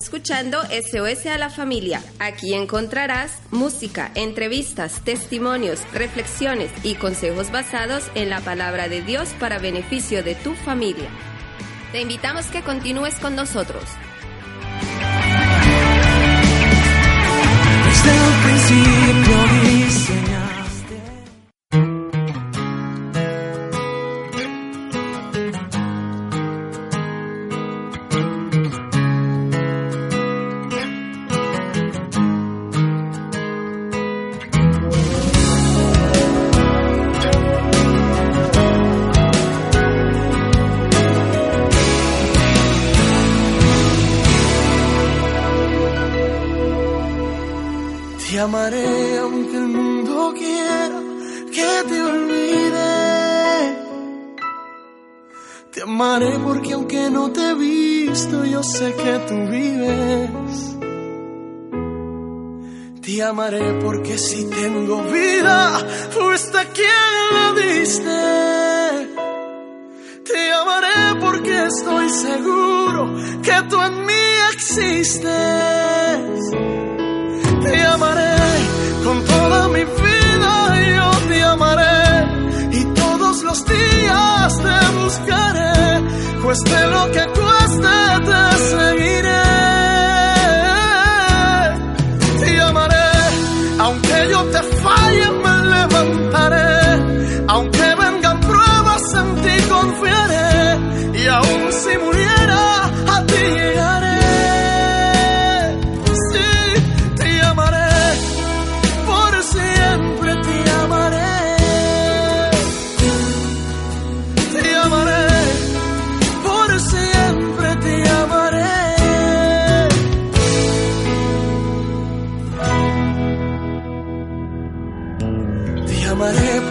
escuchando SOS a la familia. Aquí encontrarás música, entrevistas, testimonios, reflexiones y consejos basados en la palabra de Dios para beneficio de tu familia. Te invitamos que continúes con nosotros. Amaré porque si tengo vida, fuiste quien la diste. Te amaré porque estoy seguro que tú en mí existes. Te amaré con toda mi vida, yo te amaré y todos los días te buscaré, cueste lo que cueste te seguiré.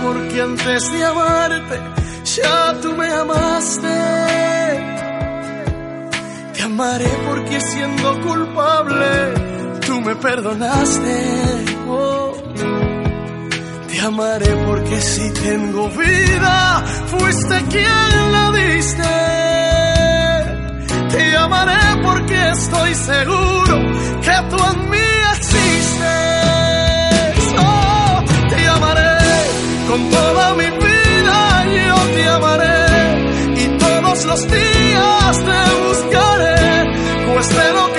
Porque antes de amarte ya tú me amaste. Te amaré porque siendo culpable tú me perdonaste. Oh. Te amaré porque si tengo vida fuiste quien la diste. Te amaré porque estoy seguro que tú en mí existes. Con toda mi vida yo te amaré. Y todos los días te buscaré, cueste lo que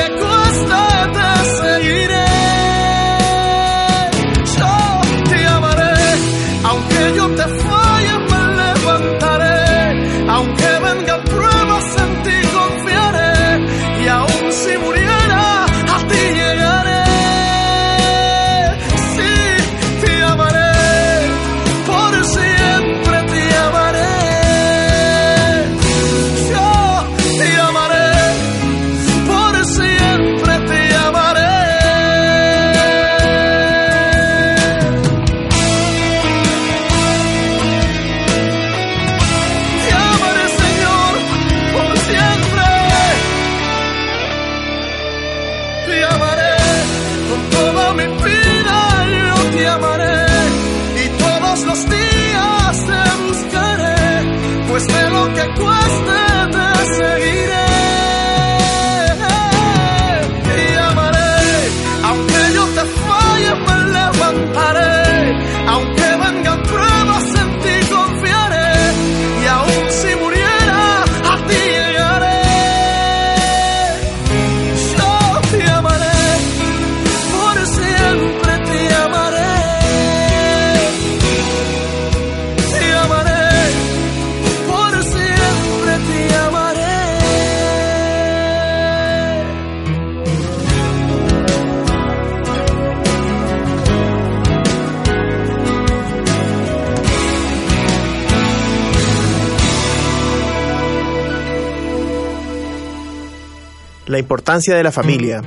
importancia de la familia.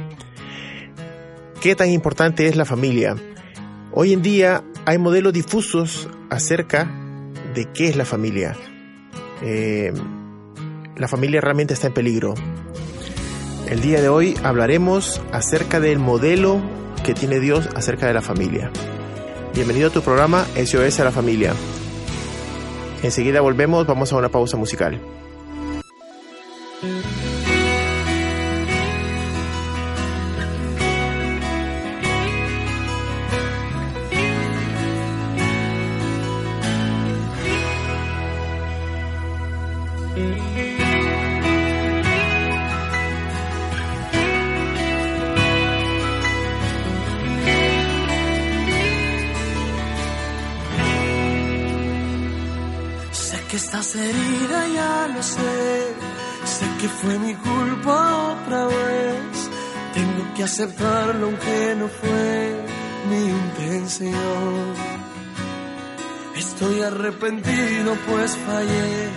¿Qué tan importante es la familia? Hoy en día hay modelos difusos acerca de qué es la familia. Eh, la familia realmente está en peligro. El día de hoy hablaremos acerca del modelo que tiene Dios acerca de la familia. Bienvenido a tu programa SOS a la familia. Enseguida volvemos, vamos a una pausa musical. Aceptarlo aunque no fue mi intención. Estoy arrepentido pues fallé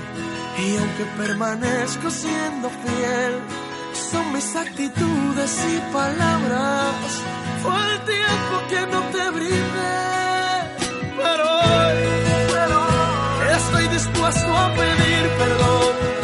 y aunque permanezco siendo fiel, son mis actitudes y palabras. Fue el tiempo que no te brindé, pero dispuesto a pedir perdón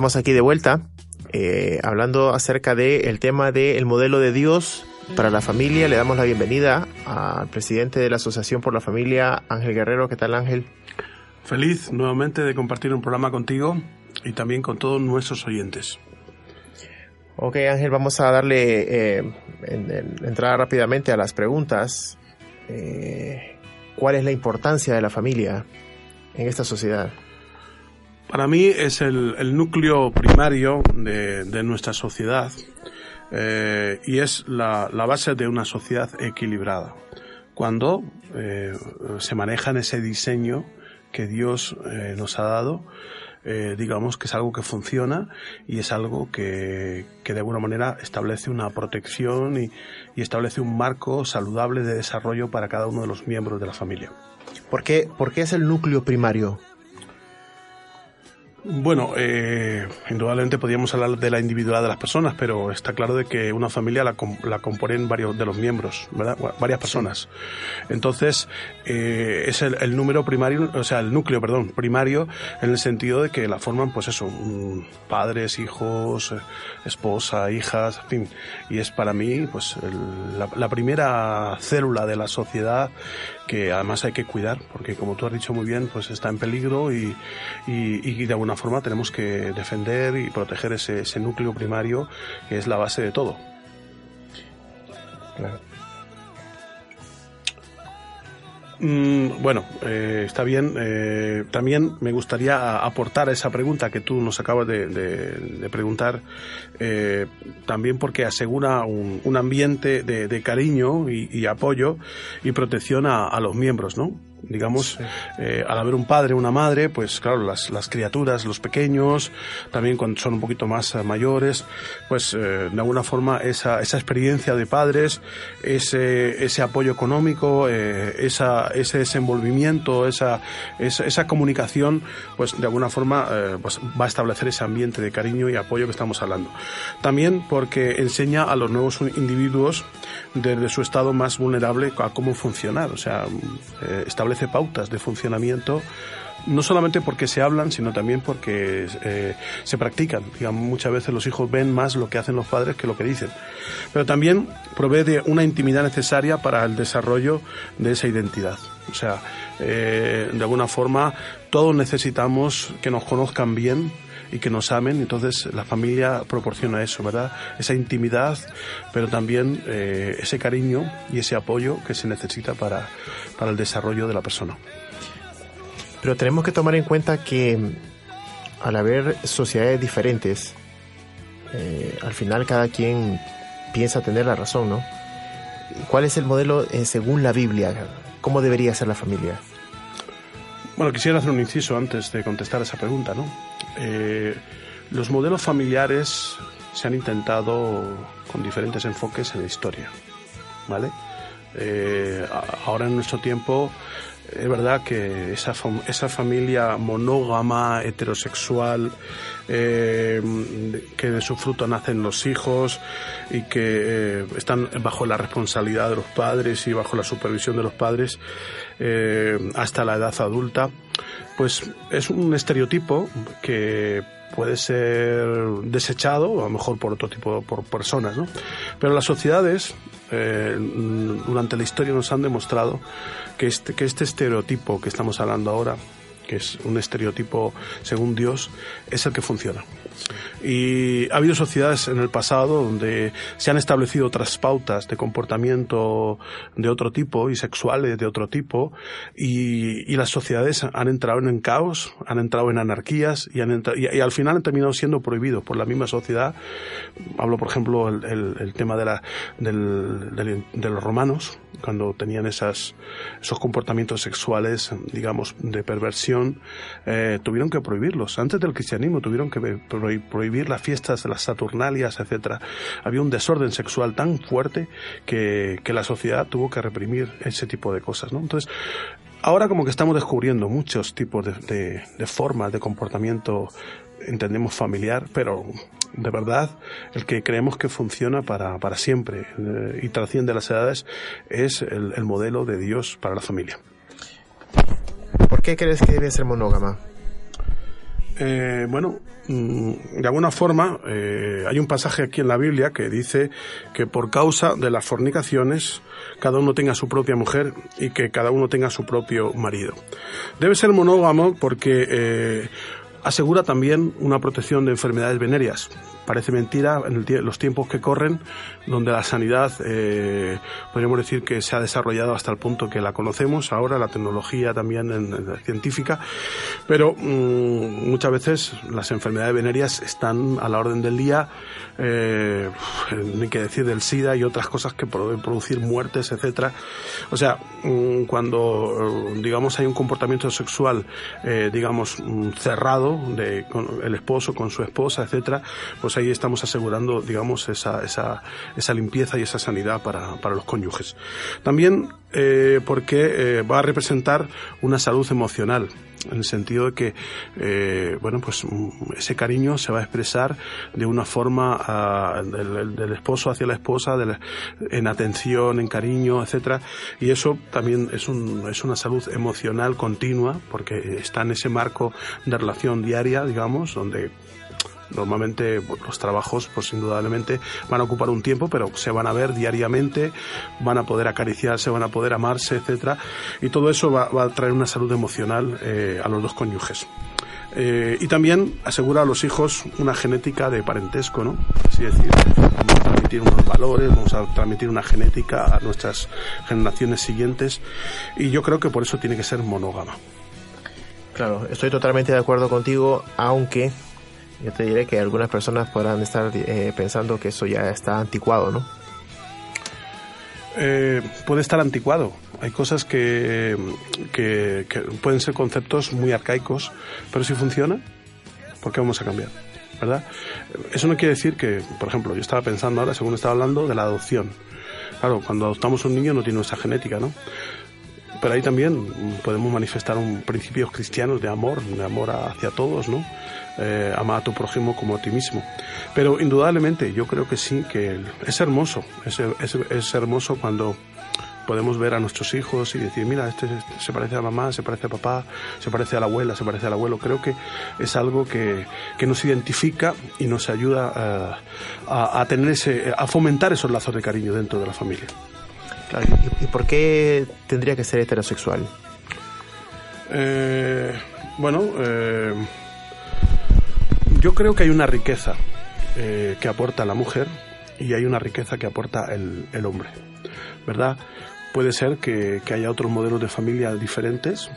Estamos aquí de vuelta eh, hablando acerca del tema del modelo de Dios para la familia. Le damos la bienvenida al presidente de la Asociación por la Familia, Ángel Guerrero. ¿Qué tal, Ángel? Feliz nuevamente de compartir un programa contigo y también con todos nuestros oyentes. Ok, Ángel, vamos a darle eh, entrada rápidamente a las preguntas. Eh, ¿Cuál es la importancia de la familia en esta sociedad? Para mí es el, núcleo primario de, nuestra sociedad eh, y es la, base de una sociedad equilibrada. Cuando eh, se maneja en ese diseño que Dios eh, nos ha dado, digamos que es algo que funciona y es algo que, de alguna manera establece una protección y, y, establece un marco saludable de desarrollo para cada uno de los miembros de la familia. ¿Por qué, por qué es el núcleo primario? Bueno, eh, indudablemente podríamos hablar de la individualidad de las personas, pero está claro de que una familia la, la componen varios de los miembros, ¿verdad? varias personas. Entonces, eh, es el, número primario, o sea, el núcleo, perdón, primario, en el sentido de que la forman, pues eso, padres, hijos, eh, esposa, hijas, en fin. Y es para mí, pues, la, la primera célula de la sociedad que además hay que cuidar, porque como tú has dicho muy bien, pues está en peligro y, y, de alguna forma tenemos que defender y proteger ese, ese núcleo primario que es la base de todo. Claro. Mm, bueno, eh, está bien. Eh, también me gustaría aportar a esa pregunta que tú nos acabas de, preguntar, eh, también porque asegura un, ambiente de, cariño y, apoyo y protección a, a los miembros, ¿no? Digamos, eh, al haber un padre, una madre, pues claro, las, las, criaturas, los pequeños, también cuando son un poquito más eh, mayores, pues eh, de alguna forma esa, esa experiencia de padres, ese, ese apoyo económico, esa, ese desenvolvimiento, esa, esa, esa, comunicación, pues de alguna forma pues va a establecer ese ambiente de cariño y apoyo que estamos hablando. También porque enseña a los nuevos individuos desde su estado más vulnerable a cómo funcionar, o sea, establece establece pautas de funcionamiento no solamente porque se hablan, sino también porque eh, se practican. Muchas veces los hijos ven más lo que hacen los padres que lo que dicen. Pero también provee de una intimidad necesaria para el desarrollo de esa identidad. O sea, eh, de alguna forma, todos necesitamos que nos conozcan bien y que nos amen. Entonces, la familia proporciona eso, ¿verdad? Esa intimidad, pero también eh, ese cariño y ese apoyo que se necesita para, para el desarrollo de la persona. Pero tenemos que tomar en cuenta que al haber sociedades diferentes, eh, al final cada quien piensa tener la razón, ¿no? ¿Cuál es el modelo eh, según la Biblia? ¿Cómo debería ser la familia? Bueno, quisiera hacer un inciso antes de contestar esa pregunta, ¿no? Eh, los modelos familiares se han intentado con diferentes enfoques en la historia, ¿vale? Eh, ahora en nuestro tiempo es verdad que esa, familia monógama, heterosexual, eh, que de su fruto nacen los hijos y que están bajo la responsabilidad de los padres y bajo la supervisión de los padres hasta la edad adulta, pues es un estereotipo que puede ser desechado, a lo mejor por otro tipo, por personas, ¿no? Pero las sociedades eh, durante la historia nos han demostrado que este, que este estereotipo que estamos hablando ahora, que es un estereotipo según Dios, es el que funciona. Y ha habido sociedades en el pasado donde se han establecido otras pautas de comportamiento de otro tipo y sexuales de otro tipo y, las sociedades han entrado en caos, han entrado en anarquías y, han y, al final han terminado siendo prohibidos por la misma sociedad. Hablo, por ejemplo, el, tema de, la, de los romanos, cuando tenían esas, esos comportamientos sexuales, digamos, de perversión, eh, tuvieron que prohibirlos. Antes del cristianismo tuvieron que prohibir las fiestas, las saturnalias, etcétera. Había un desorden sexual tan fuerte que, la sociedad tuvo que reprimir ese tipo de cosas. Entonces, ahora como que estamos descubriendo muchos tipos de, formas de comportamiento entendemos familiar, pero de verdad el que creemos que funciona para, para siempre eh, y trasciende las edades es el, modelo de Dios para la familia. ¿Por qué crees que debe ser monógama? Eh, bueno, mm, de alguna forma eh, hay un pasaje aquí en la Biblia que dice que por causa de las fornicaciones cada uno tenga su propia mujer y que cada uno tenga su propio marido. Debe ser monógamo porque asegura también una protección de enfermedades venéreas. Parece mentira en los tiempos que corren, donde la sanidad, eh, podríamos decir que se ha desarrollado hasta el punto que la conocemos ahora, la tecnología también científica, pero mm, muchas veces las enfermedades venéreas están a la orden del día, eh, ni que decir del SIDA y otras cosas que pueden producir muertes, etcétera. O sea, mm, cuando digamos hay un comportamiento sexual, eh, digamos mm, cerrado de con el esposo con su esposa, etcétera, pues ahí estamos asegurando, digamos, esa, esa, esa limpieza y esa sanidad para, para los cónyuges. También eh, porque eh, va a representar una salud emocional en el sentido de que eh, bueno pues mm, ese cariño se va a expresar de una forma ah, del, esposo hacia la esposa en atención en cariño etcétera y eso también es un, es una salud emocional continua porque está en ese marco de relación diaria digamos donde Normalmente los trabajos, pues indudablemente van a ocupar un tiempo, pero se van a ver diariamente, van a poder acariciarse, van a poder amarse, etcétera, y todo eso va, a traer una salud emocional eh, a los dos cónyuges. Eh, y también asegura a los hijos una genética de parentesco, ¿no? Así decir, vamos a transmitir unos valores, vamos a transmitir una genética a nuestras generaciones siguientes y yo creo que por eso tiene que ser monógama. Claro, estoy totalmente de acuerdo contigo, aunque yo te diré que algunas personas podrán estar eh, pensando que eso ya está anticuado, ¿no? Eh, puede estar anticuado. Hay cosas que, que, pueden ser conceptos muy arcaicos, pero si funciona, ¿por qué vamos a cambiar? ¿Verdad? Eso no quiere decir que, por ejemplo, yo estaba pensando ahora, según estaba hablando, de la adopción. Claro, cuando adoptamos un niño no tiene nuestra genética, ¿no? Pero ahí también podemos manifestar un principios cristianos de amor, de amor hacia todos, ¿no? eh, ama a tu prójimo como a ti mismo. Pero indudablemente yo creo que sí, que es hermoso, es, es, hermoso cuando podemos ver a nuestros hijos y decir, mira, este se parece a mamá, se parece a papá, se parece a la abuela, se parece al abuelo. Creo que es algo que, que nos identifica y nos ayuda eh, a, a, tener ese, a fomentar esos lazos de cariño dentro de la familia. ¿Y, por qué tendría que ser heterosexual? Eh, bueno, eh, yo creo que hay una riqueza eh, que aporta la mujer y hay una riqueza que aporta el, hombre, ¿verdad? Puede ser que, haya otros modelos de familia diferentes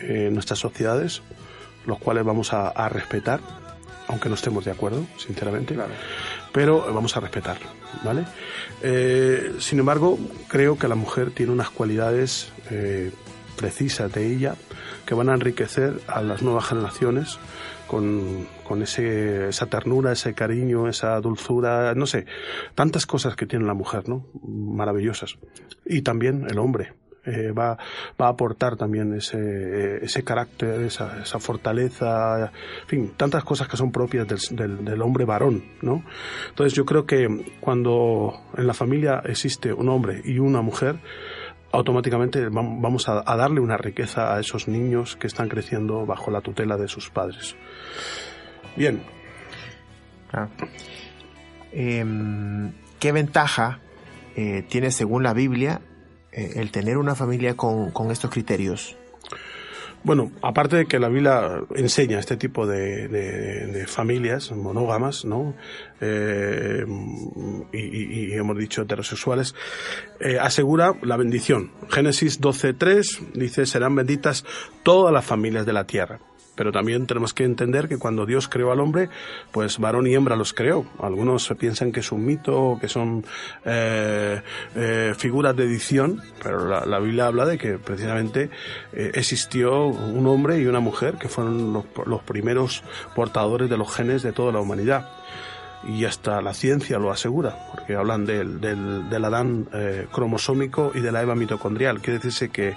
en nuestras sociedades, los cuales vamos a respetar, aunque no estemos de acuerdo, sinceramente, claro. pero vamos a respetar, ¿vale? Eh, sin embargo, creo que la mujer tiene unas cualidades eh, precisas de ella que van a enriquecer a las nuevas generaciones con, con ese, esa ternura, ese cariño, esa dulzura, no sé, tantas cosas que tiene la mujer, ¿no? Maravillosas. Y también el hombre. Eh, va, va, a aportar también ese, ese carácter, esa, esa, fortaleza, en fin, tantas cosas que son propias del, del, hombre varón, ¿no? Entonces yo creo que cuando en la familia existe un hombre y una mujer, automáticamente vamos a, a, darle una riqueza a esos niños que están creciendo bajo la tutela de sus padres. Bien. Ah. Eh, ¿Qué ventaja eh, tiene según la Biblia eh, el tener una familia con, con estos criterios? Bueno, aparte de que la Biblia enseña este tipo de, familias monógamas, ¿no? Eh, y, y, hemos dicho heterosexuales, eh, asegura la bendición. Génesis 12.3 dice, serán benditas todas las familias de la tierra pero también tenemos que entender que cuando Dios creó al hombre, pues varón y hembra los creó. Algunos piensan que es un mito que son eh, eh, figuras de edición, pero la, Biblia habla de que precisamente eh, existió un hombre y una mujer que fueron los, primeros portadores de los genes de toda la humanidad y hasta la ciencia lo asegura, porque hablan del, del, del Adán cromosómico y de la Eva mitocondrial. Quiere decirse que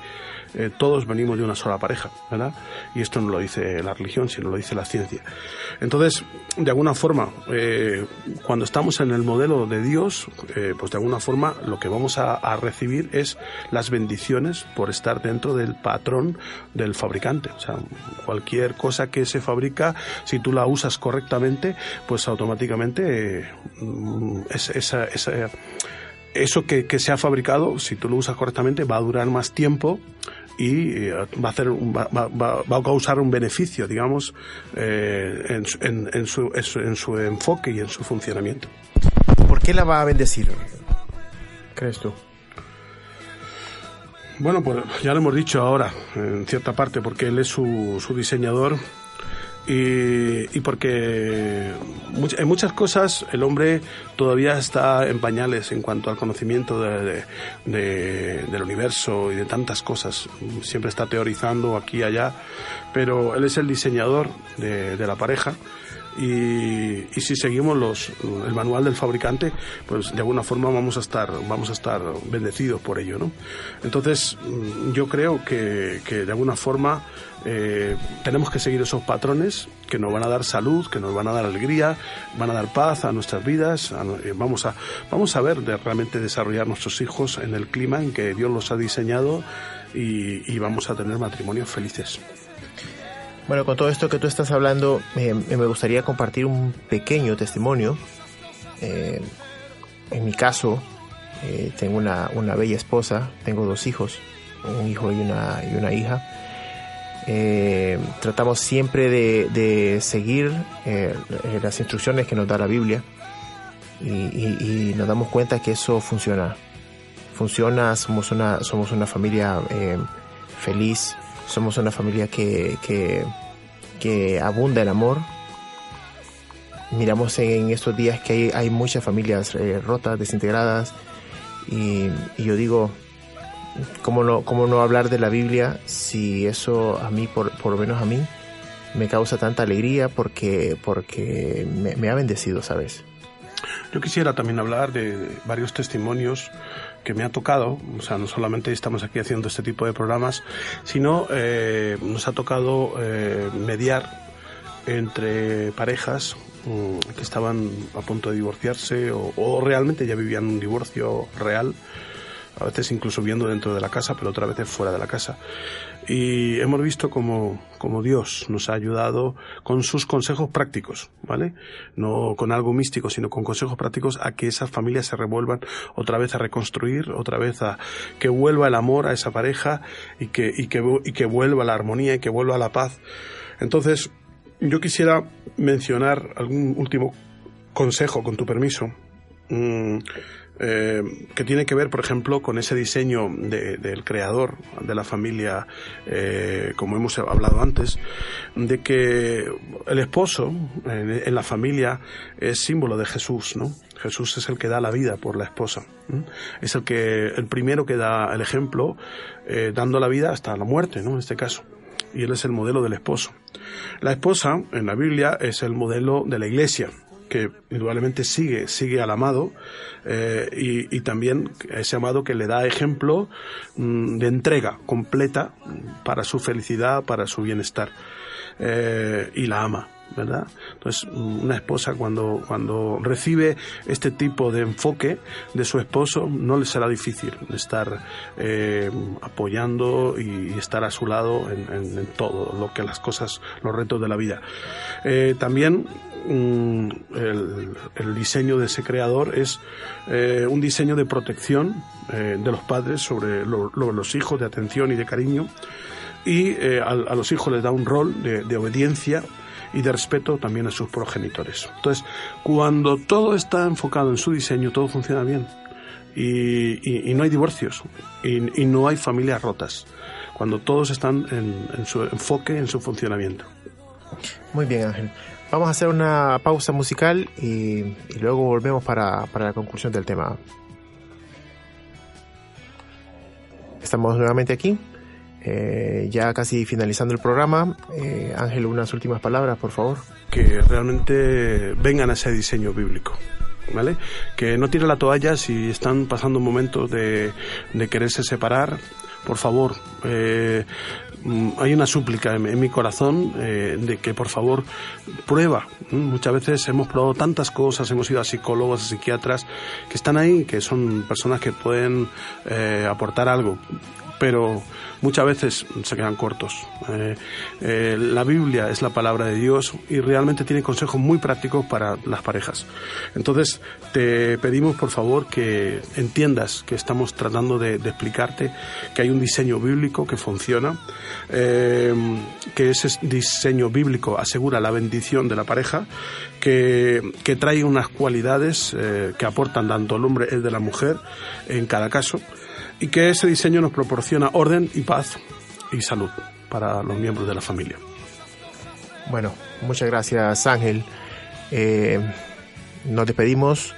eh, todos venimos de una sola pareja, ¿verdad? Y esto no lo dice la religión, sino lo dice la ciencia. Entonces, de alguna forma, eh, cuando estamos en el modelo de Dios, eh, pues de alguna forma lo que vamos a, recibir es las bendiciones por estar dentro del patrón del fabricante. O sea, cualquier cosa que se fabrica, si tú la usas correctamente, pues automáticamente eh, es, esa, esa eso que, que, se ha fabricado, si tú lo usas correctamente, va a durar más tiempo y eh, va a hacer va, va, a causar un beneficio digamos eh, en, en, en, su, en, su, enfoque y en su funcionamiento ¿por qué la va a bendecir? ¿crees tú? Bueno, pues ya lo hemos dicho ahora, en cierta parte, porque él es su, su diseñador y, porque en muchas cosas el hombre todavía está en pañales en cuanto al conocimiento de, del universo y de tantas cosas. Siempre está teorizando aquí y allá, pero él es el diseñador de, de la pareja y, si seguimos los, el manual del fabricante, pues de alguna forma vamos a estar, vamos a estar bendecidos por ello, ¿no? Entonces, mm, yo creo que, que de alguna forma eh, tenemos que seguir esos patrones que nos van a dar salud, que nos van a dar alegría, van a dar paz a nuestras vidas. Eh, vamos, a, vamos a ver de realmente desarrollar nuestros hijos en el clima en que Dios los ha diseñado y vamos a tener matrimonios felices. Bueno, con todo esto que tú estás hablando, me gustaría compartir un pequeño testimonio. Eh, en mi caso, eh, tengo una, una, bella esposa, tengo dos hijos, un hijo y una, y una hija. Eh, tratamos siempre de, de seguir las instrucciones que nos da la Biblia y, y, nos damos cuenta que eso funciona. Funciona, somos una, somos una familia feliz, somos una familia que, que, abunda el amor. Miramos en estos días que hay, hay muchas familias eh, rotas, desintegradas, y, y, yo digo, ¿cómo no, ¿cómo no hablar de la Biblia si eso a mí, por, por lo menos a mí, me causa tanta alegría porque, porque me, me ha bendecido, ¿sabes? Yo quisiera también hablar de varios testimonios que me ha tocado, o sea, no solamente estamos aquí haciendo este tipo de programas, sino eh, nos ha tocado eh, mediar entre parejas um, que estaban a punto de divorciarse o, o realmente ya vivían un divorcio real a veces incluso viendo dentro de la casa, pero otras veces fuera de la casa. Y hemos visto como, como Dios nos ha ayudado con sus consejos prácticos, ¿vale? No con algo místico, sino con consejos prácticos a que esas familias se revuelvan otra vez a reconstruir, otra vez a que vuelva el amor a esa pareja y que, y que, y que vuelva la armonía y que vuelva la paz. Entonces, yo quisiera mencionar algún último consejo, con tu permiso. Eh, que tiene que ver, por ejemplo, con ese diseño de, del creador de la familia, eh, como hemos hablado antes, de que el esposo en, la familia es símbolo de Jesús, ¿no? Jesús es el que da la vida por la esposa, es el que el primero que da el ejemplo, eh, dando la vida hasta la muerte, ¿no? En este caso y él es el modelo del esposo. La esposa en la Biblia es el modelo de la iglesia, que indudablemente sigue, sigue al amado eh, y, y, también ese amado que le da ejemplo mmm, de entrega completa para su felicidad, para su bienestar eh, y la ama. ¿verdad? Entonces, una esposa cuando, cuando recibe este tipo de enfoque de su esposo, no le será difícil estar eh, apoyando y, estar a su lado en, todo lo que las cosas, los retos de la vida. También mm, el, el, diseño de ese creador es eh, un diseño de protección eh, de los padres sobre lo, lo, los hijos, de atención y de cariño. Y eh, a, a, los hijos les da un rol de, de obediencia y de respeto también a sus progenitores. Entonces, cuando todo está enfocado en su diseño, todo funciona bien. Y, y, y no hay divorcios y, y, no hay familias rotas. Cuando todos están en, en su enfoque, en su funcionamiento. Muy bien, Ángel. Vamos a hacer una pausa musical y, y luego volvemos para, para, la conclusión del tema. Estamos nuevamente aquí, eh, ya casi finalizando el programa. Eh, Ángel, unas últimas palabras, por favor. Que realmente vengan a ese diseño bíblico. ¿Vale? Que no tiren la toalla si están pasando momentos de, de quererse separar. Por favor, eh, hay una súplica en, mi corazón eh, de que por favor prueba. Muchas veces hemos probado tantas cosas, hemos ido a psicólogos, a psiquiatras que están ahí, que son personas que pueden eh, aportar algo pero muchas veces se quedan cortos. Eh, eh, la Biblia es la palabra de Dios y realmente tiene consejos muy prácticos para las parejas. Entonces, te pedimos por favor que entiendas que estamos tratando de, explicarte que hay un diseño bíblico que funciona, eh, que ese diseño bíblico asegura la bendición de la pareja, que, que trae unas cualidades que aportan tanto el hombre el de la mujer en cada caso y que ese diseño nos proporciona orden y paz y salud para los miembros de la familia. Bueno, muchas gracias Ángel. Eh, nos despedimos.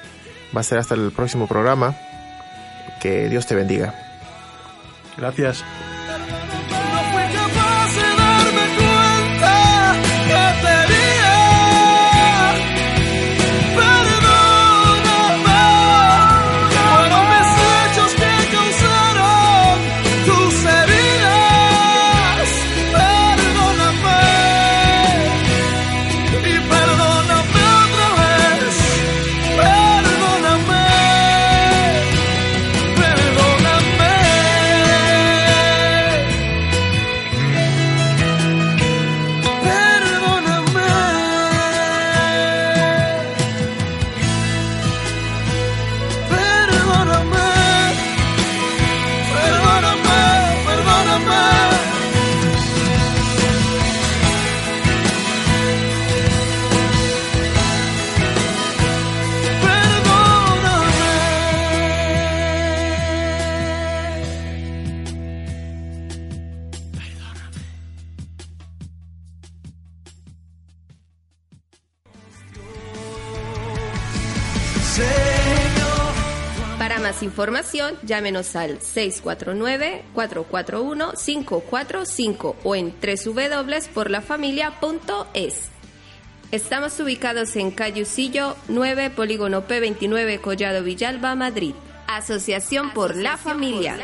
Va a ser hasta el próximo programa. Que Dios te bendiga. Gracias. Información, llámenos al 649-441-545 o en www.porlafamilia.es. Estamos ubicados en Cayucillo 9, Polígono P29, Collado Villalba, Madrid. Asociación, por, la familia.